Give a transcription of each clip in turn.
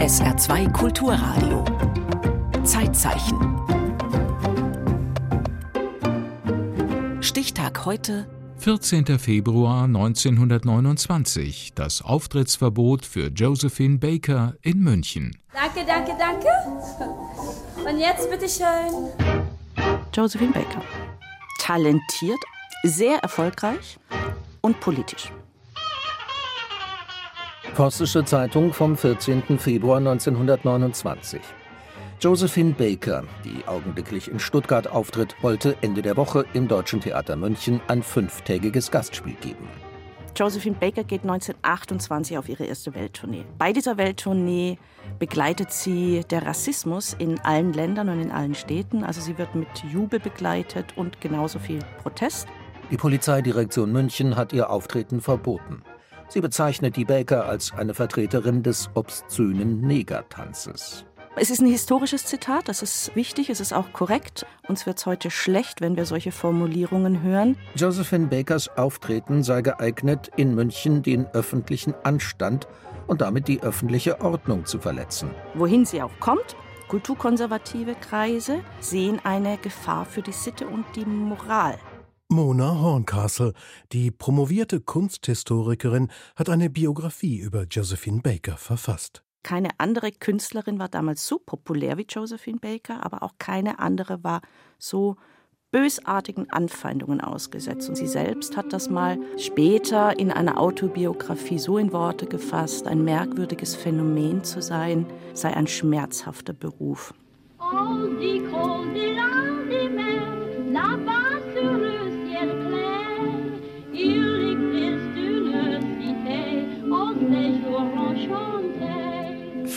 SR2 Kulturradio. Zeitzeichen. Stichtag heute 14. Februar 1929. Das Auftrittsverbot für Josephine Baker in München. Danke, danke, danke. Und jetzt bitteschön. Josephine Baker. Talentiert, sehr erfolgreich und politisch. Postische Zeitung vom 14. Februar 1929. Josephine Baker, die augenblicklich in Stuttgart auftritt, wollte Ende der Woche im Deutschen Theater München ein fünftägiges Gastspiel geben. Josephine Baker geht 1928 auf ihre erste Welttournee. Bei dieser Welttournee begleitet sie der Rassismus in allen Ländern und in allen Städten. Also sie wird mit Jubel begleitet und genauso viel Protest. Die Polizeidirektion München hat ihr Auftreten verboten. Sie bezeichnet die Baker als eine Vertreterin des obszönen Negertanzes. Es ist ein historisches Zitat, das ist wichtig, es ist auch korrekt. Uns wird es heute schlecht, wenn wir solche Formulierungen hören. Josephine Bakers Auftreten sei geeignet, in München den öffentlichen Anstand und damit die öffentliche Ordnung zu verletzen. Wohin sie auch kommt, kulturkonservative Kreise sehen eine Gefahr für die Sitte und die Moral. Mona Horncastle, die promovierte Kunsthistorikerin, hat eine Biografie über Josephine Baker verfasst. Keine andere Künstlerin war damals so populär wie Josephine Baker, aber auch keine andere war so bösartigen Anfeindungen ausgesetzt. Und sie selbst hat das mal später in einer Autobiografie so in Worte gefasst, ein merkwürdiges Phänomen zu sein, sei ein schmerzhafter Beruf. Oh, die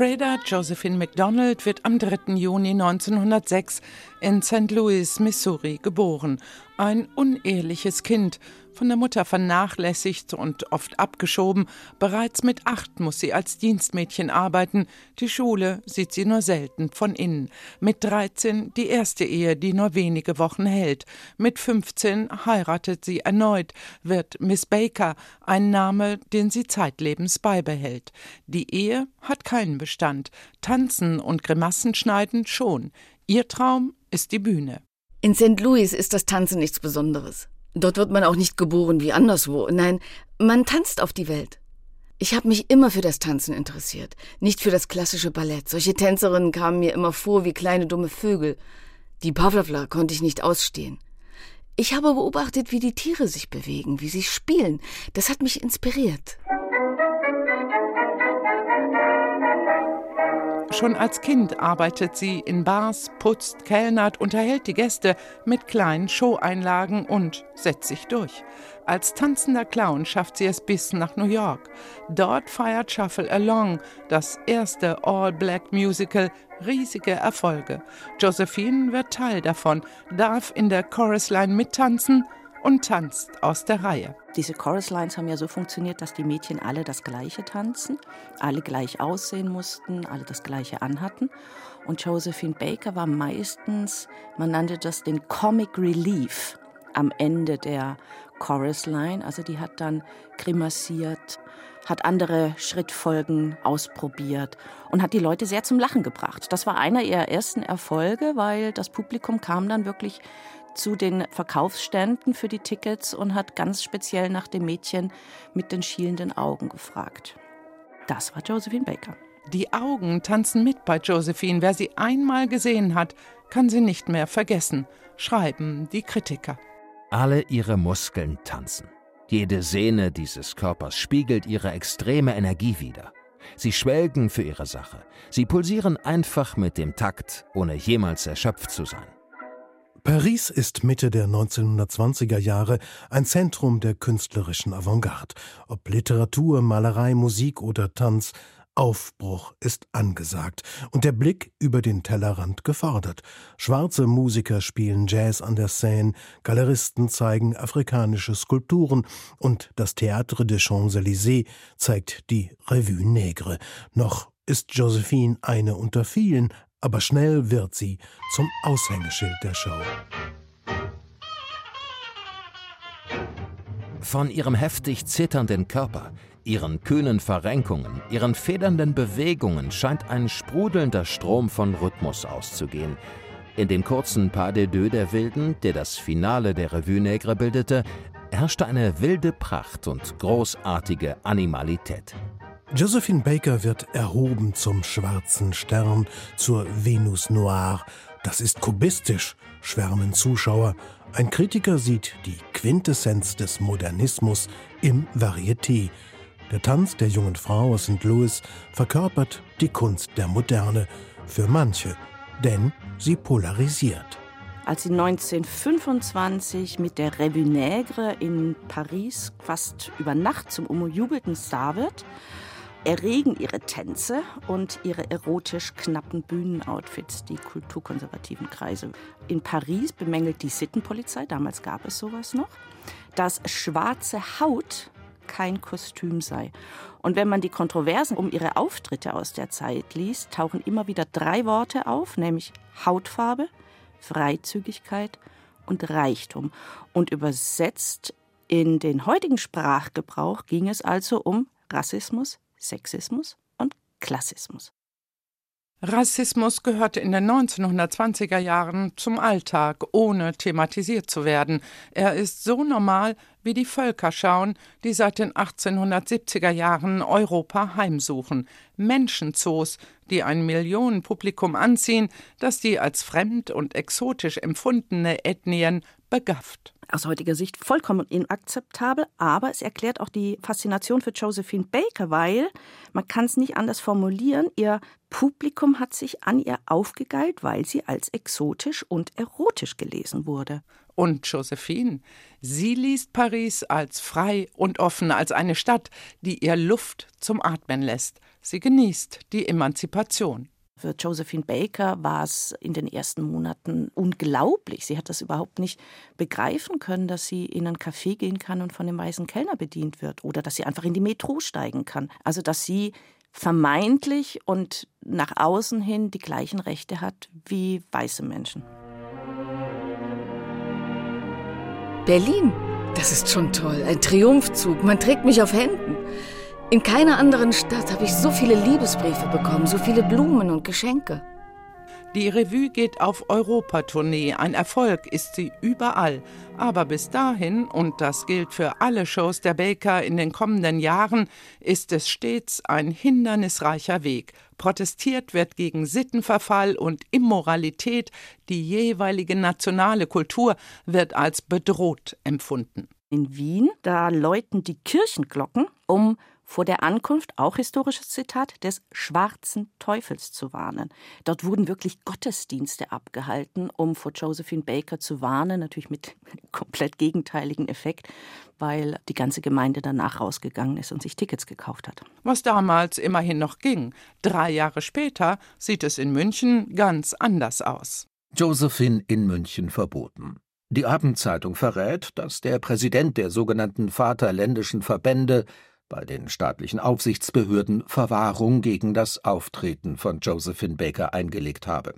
Freda Josephine MacDonald wird am 3. Juni 1906 in St. Louis, Missouri, geboren. Ein unehrliches Kind, von der Mutter vernachlässigt und oft abgeschoben. Bereits mit acht muss sie als Dienstmädchen arbeiten. Die Schule sieht sie nur selten von innen. Mit 13 die erste Ehe, die nur wenige Wochen hält. Mit 15 heiratet sie erneut, wird Miss Baker, ein Name, den sie zeitlebens beibehält. Die Ehe hat keinen Bestand. Tanzen und Grimassen schneiden schon. Ihr Traum ist die Bühne. In St. Louis ist das Tanzen nichts Besonderes. Dort wird man auch nicht geboren wie anderswo. Nein, man tanzt auf die Welt. Ich habe mich immer für das Tanzen interessiert, nicht für das klassische Ballett. Solche Tänzerinnen kamen mir immer vor wie kleine dumme Vögel. Die Pavlovla konnte ich nicht ausstehen. Ich habe beobachtet, wie die Tiere sich bewegen, wie sie spielen. Das hat mich inspiriert. Schon als Kind arbeitet sie in Bars, putzt, kellnert, unterhält die Gäste mit kleinen Showeinlagen und setzt sich durch. Als tanzender Clown schafft sie es bis nach New York. Dort feiert Shuffle Along, das erste All-Black-Musical, riesige Erfolge. Josephine wird Teil davon, darf in der Chorusline mittanzen und tanzt aus der Reihe. Diese Chorus Lines haben ja so funktioniert, dass die Mädchen alle das Gleiche tanzen, alle gleich aussehen mussten, alle das Gleiche anhatten. Und Josephine Baker war meistens, man nannte das den Comic Relief am Ende der Chorus Line. Also die hat dann grimassiert, hat andere Schrittfolgen ausprobiert und hat die Leute sehr zum Lachen gebracht. Das war einer ihrer ersten Erfolge, weil das Publikum kam dann wirklich zu den Verkaufsständen für die Tickets und hat ganz speziell nach dem Mädchen mit den schielenden Augen gefragt. Das war Josephine Baker. Die Augen tanzen mit bei Josephine. Wer sie einmal gesehen hat, kann sie nicht mehr vergessen, schreiben die Kritiker. Alle ihre Muskeln tanzen. Jede Sehne dieses Körpers spiegelt ihre extreme Energie wider. Sie schwelgen für ihre Sache. Sie pulsieren einfach mit dem Takt, ohne jemals erschöpft zu sein. Paris ist Mitte der 1920er Jahre ein Zentrum der künstlerischen Avantgarde. Ob Literatur, Malerei, Musik oder Tanz, Aufbruch ist angesagt und der Blick über den Tellerrand gefordert. Schwarze Musiker spielen Jazz an der Seine, Galeristen zeigen afrikanische Skulpturen und das Théâtre des Champs-Élysées zeigt die Revue Nègre. Noch ist Josephine eine unter vielen, aber schnell wird sie zum Aushängeschild der Show. Von ihrem heftig zitternden Körper, Ihren kühnen Verrenkungen, ihren federnden Bewegungen scheint ein sprudelnder Strom von Rhythmus auszugehen. In dem kurzen Pas de deux der Wilden, der das Finale der Revue Nègre bildete, herrschte eine wilde Pracht und großartige Animalität. Josephine Baker wird erhoben zum schwarzen Stern, zur Venus Noire. Das ist kubistisch, schwärmen Zuschauer. Ein Kritiker sieht die Quintessenz des Modernismus im Varieté. Der Tanz der jungen Frau aus St. Louis verkörpert die Kunst der Moderne für manche, denn sie polarisiert. Als sie 1925 mit der Revue Nègre in Paris fast über Nacht zum umjubelten Star wird, erregen ihre Tänze und ihre erotisch knappen Bühnenoutfits die kulturkonservativen Kreise. In Paris bemängelt die Sittenpolizei, damals gab es sowas noch, dass schwarze Haut kein Kostüm sei. Und wenn man die Kontroversen um ihre Auftritte aus der Zeit liest, tauchen immer wieder drei Worte auf, nämlich Hautfarbe, Freizügigkeit und Reichtum. Und übersetzt in den heutigen Sprachgebrauch ging es also um Rassismus, Sexismus und Klassismus. Rassismus gehörte in den 1920er Jahren zum Alltag, ohne thematisiert zu werden. Er ist so normal wie die Völkerschauen, die seit den 1870er Jahren Europa heimsuchen. Menschenzoos, die ein Millionenpublikum anziehen, das die als fremd und exotisch empfundene Ethnien begafft aus heutiger Sicht vollkommen inakzeptabel, aber es erklärt auch die Faszination für Josephine Baker, weil man kann es nicht anders formulieren, ihr Publikum hat sich an ihr aufgegeilt, weil sie als exotisch und erotisch gelesen wurde. Und Josephine, sie liest Paris als frei und offen, als eine Stadt, die ihr Luft zum Atmen lässt. Sie genießt die Emanzipation. Für Josephine Baker war es in den ersten Monaten unglaublich. Sie hat das überhaupt nicht begreifen können, dass sie in ein Café gehen kann und von dem weißen Kellner bedient wird oder dass sie einfach in die Metro steigen kann. Also dass sie vermeintlich und nach außen hin die gleichen Rechte hat wie weiße Menschen. Berlin, das ist schon toll. Ein Triumphzug. Man trägt mich auf Händen. In keiner anderen Stadt habe ich so viele Liebesbriefe bekommen, so viele Blumen und Geschenke. Die Revue geht auf Europatournee. Ein Erfolg ist sie überall. Aber bis dahin, und das gilt für alle Shows der Baker in den kommenden Jahren, ist es stets ein hindernisreicher Weg. Protestiert wird gegen Sittenverfall und Immoralität. Die jeweilige nationale Kultur wird als bedroht empfunden. In Wien, da läuten die Kirchenglocken, um vor der Ankunft, auch historisches Zitat, des schwarzen Teufels zu warnen. Dort wurden wirklich Gottesdienste abgehalten, um vor Josephine Baker zu warnen, natürlich mit komplett gegenteiligen Effekt, weil die ganze Gemeinde danach rausgegangen ist und sich Tickets gekauft hat. Was damals immerhin noch ging. Drei Jahre später sieht es in München ganz anders aus. Josephine in München verboten. Die Abendzeitung verrät, dass der Präsident der sogenannten Vaterländischen Verbände bei den staatlichen Aufsichtsbehörden Verwahrung gegen das Auftreten von Josephine Baker eingelegt habe.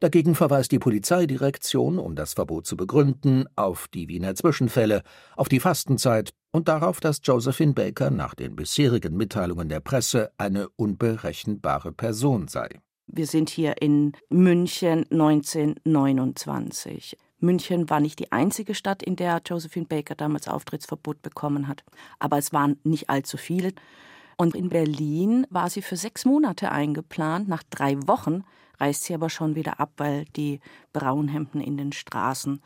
Dagegen verweist die Polizeidirektion, um das Verbot zu begründen, auf die Wiener Zwischenfälle, auf die Fastenzeit und darauf, dass Josephine Baker nach den bisherigen Mitteilungen der Presse eine unberechenbare Person sei. Wir sind hier in München 1929. München war nicht die einzige Stadt, in der Josephine Baker damals Auftrittsverbot bekommen hat. Aber es waren nicht allzu viele. Und in Berlin war sie für sechs Monate eingeplant. Nach drei Wochen reist sie aber schon wieder ab, weil die Braunhemden in den Straßen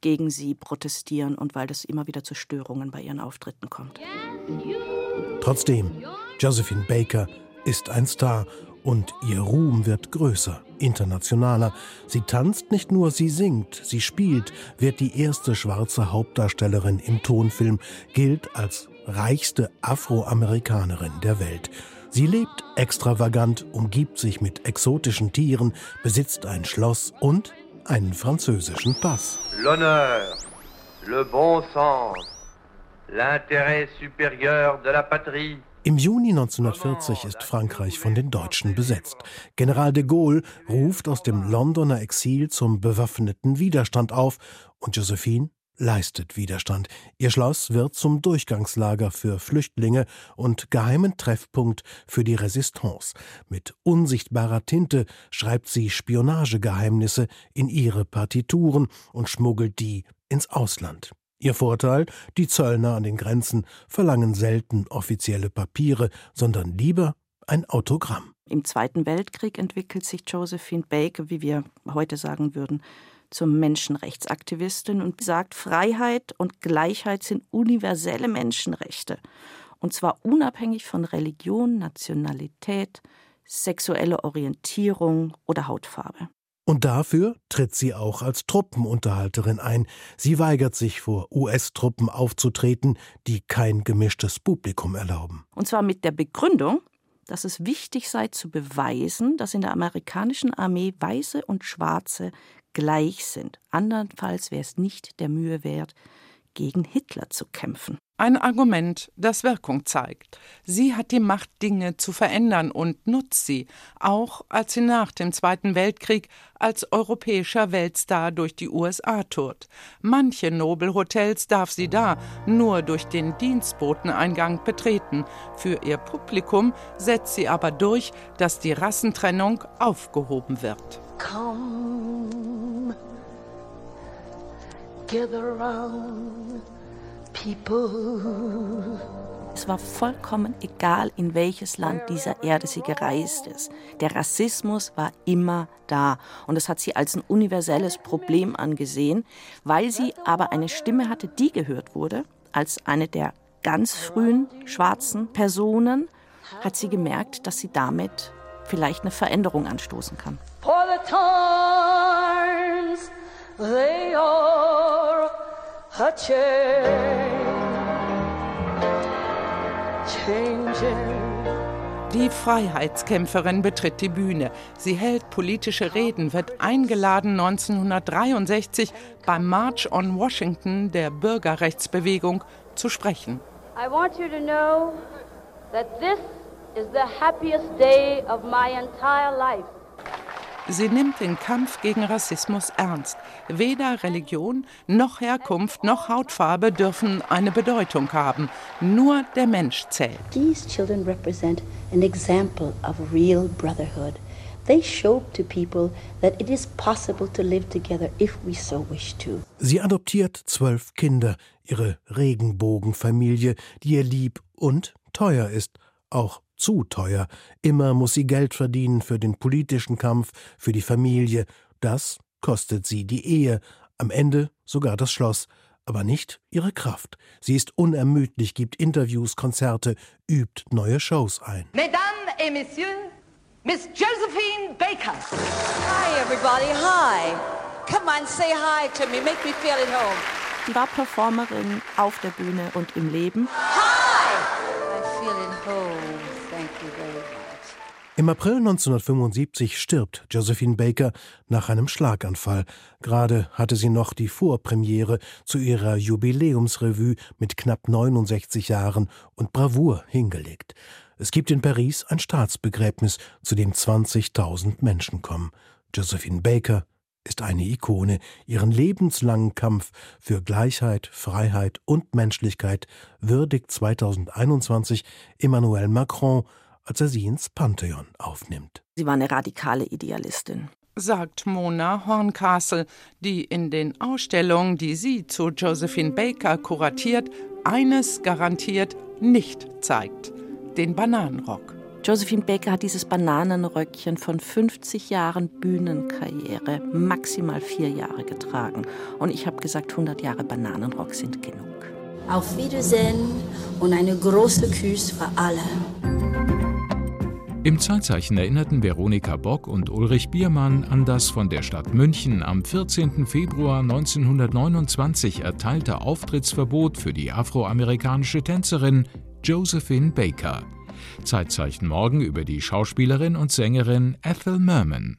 gegen sie protestieren und weil es immer wieder zu Störungen bei ihren Auftritten kommt. Trotzdem, Josephine Baker ist ein Star und ihr Ruhm wird größer, internationaler. Sie tanzt nicht nur, sie singt, sie spielt, wird die erste schwarze Hauptdarstellerin im Tonfilm, gilt als reichste Afroamerikanerin der Welt. Sie lebt extravagant, umgibt sich mit exotischen Tieren, besitzt ein Schloss und einen französischen Pass. L'honneur, le bon sens, l'intérêt supérieur de la patrie im Juni 1940 ist Frankreich von den Deutschen besetzt. General de Gaulle ruft aus dem Londoner Exil zum bewaffneten Widerstand auf und Josephine leistet Widerstand. Ihr Schloss wird zum Durchgangslager für Flüchtlinge und geheimen Treffpunkt für die Resistance. Mit unsichtbarer Tinte schreibt sie Spionagegeheimnisse in ihre Partituren und schmuggelt die ins Ausland. Ihr Vorteil, die Zöllner an den Grenzen verlangen selten offizielle Papiere, sondern lieber ein Autogramm. Im Zweiten Weltkrieg entwickelt sich Josephine Baker, wie wir heute sagen würden, zur Menschenrechtsaktivistin und sagt, Freiheit und Gleichheit sind universelle Menschenrechte. Und zwar unabhängig von Religion, Nationalität, sexueller Orientierung oder Hautfarbe. Und dafür tritt sie auch als Truppenunterhalterin ein. Sie weigert sich vor US-Truppen aufzutreten, die kein gemischtes Publikum erlauben. Und zwar mit der Begründung, dass es wichtig sei zu beweisen, dass in der amerikanischen Armee Weiße und Schwarze gleich sind. Andernfalls wäre es nicht der Mühe wert, gegen Hitler zu kämpfen. Ein Argument, das Wirkung zeigt. Sie hat die Macht, Dinge zu verändern und nutzt sie, auch als sie nach dem Zweiten Weltkrieg als europäischer Weltstar durch die USA tourt. Manche Nobelhotels darf sie da nur durch den Dienstboteneingang betreten. Für ihr Publikum setzt sie aber durch, dass die Rassentrennung aufgehoben wird. Come, gather round people. Es war vollkommen egal, in welches Land dieser Erde sie gereist ist. Der Rassismus war immer da. Und das hat sie als ein universelles Problem angesehen, weil sie aber eine Stimme hatte, die gehört wurde. Als eine der ganz frühen schwarzen Personen hat sie gemerkt, dass sie damit vielleicht eine Veränderung anstoßen kann. For a change. Die Freiheitskämpferin betritt die Bühne. Sie hält politische Reden, wird eingeladen 1963 beim March on Washington der Bürgerrechtsbewegung zu sprechen. I want you to know that this is the happiest day of my entire life. Sie nimmt den Kampf gegen Rassismus ernst. Weder Religion noch Herkunft noch Hautfarbe dürfen eine Bedeutung haben. Nur der Mensch zählt. These children represent an example of real brotherhood. They show to people that it is possible to live together if we so wish to. Sie adoptiert zwölf Kinder, ihre Regenbogenfamilie, die ihr lieb und teuer ist, auch zu teuer. Immer muss sie Geld verdienen für den politischen Kampf, für die Familie. Das kostet sie die Ehe, am Ende sogar das Schloss, aber nicht ihre Kraft. Sie ist unermüdlich, gibt Interviews, Konzerte, übt neue Shows ein. Mesdames et Messieurs, Miss Josephine Baker. Hi everybody, hi. Come on, say hi to me, make me feel at home. Sie war Performerin auf der Bühne und im Leben. Hi! I feel at home. Im April 1975 stirbt Josephine Baker nach einem Schlaganfall. Gerade hatte sie noch die Vorpremiere zu ihrer Jubiläumsrevue mit knapp 69 Jahren und Bravour hingelegt. Es gibt in Paris ein Staatsbegräbnis, zu dem 20.000 Menschen kommen. Josephine Baker ist eine Ikone. Ihren lebenslangen Kampf für Gleichheit, Freiheit und Menschlichkeit würdigt 2021 Emmanuel Macron als er sie ins Pantheon aufnimmt. Sie war eine radikale Idealistin sagt Mona Horncastle, die in den Ausstellungen, die sie zu Josephine Baker kuratiert, eines garantiert nicht zeigt: den Bananenrock. Josephine Baker hat dieses Bananenröckchen von 50 Jahren Bühnenkarriere maximal vier Jahre getragen. Und ich habe gesagt, 100 Jahre Bananenrock sind genug. Auf Wiedersehen und eine große Küss für alle. Im Zeitzeichen erinnerten Veronika Bock und Ulrich Biermann an das von der Stadt München am 14. Februar 1929 erteilte Auftrittsverbot für die afroamerikanische Tänzerin Josephine Baker. Zeitzeichen morgen über die Schauspielerin und Sängerin Ethel Merman.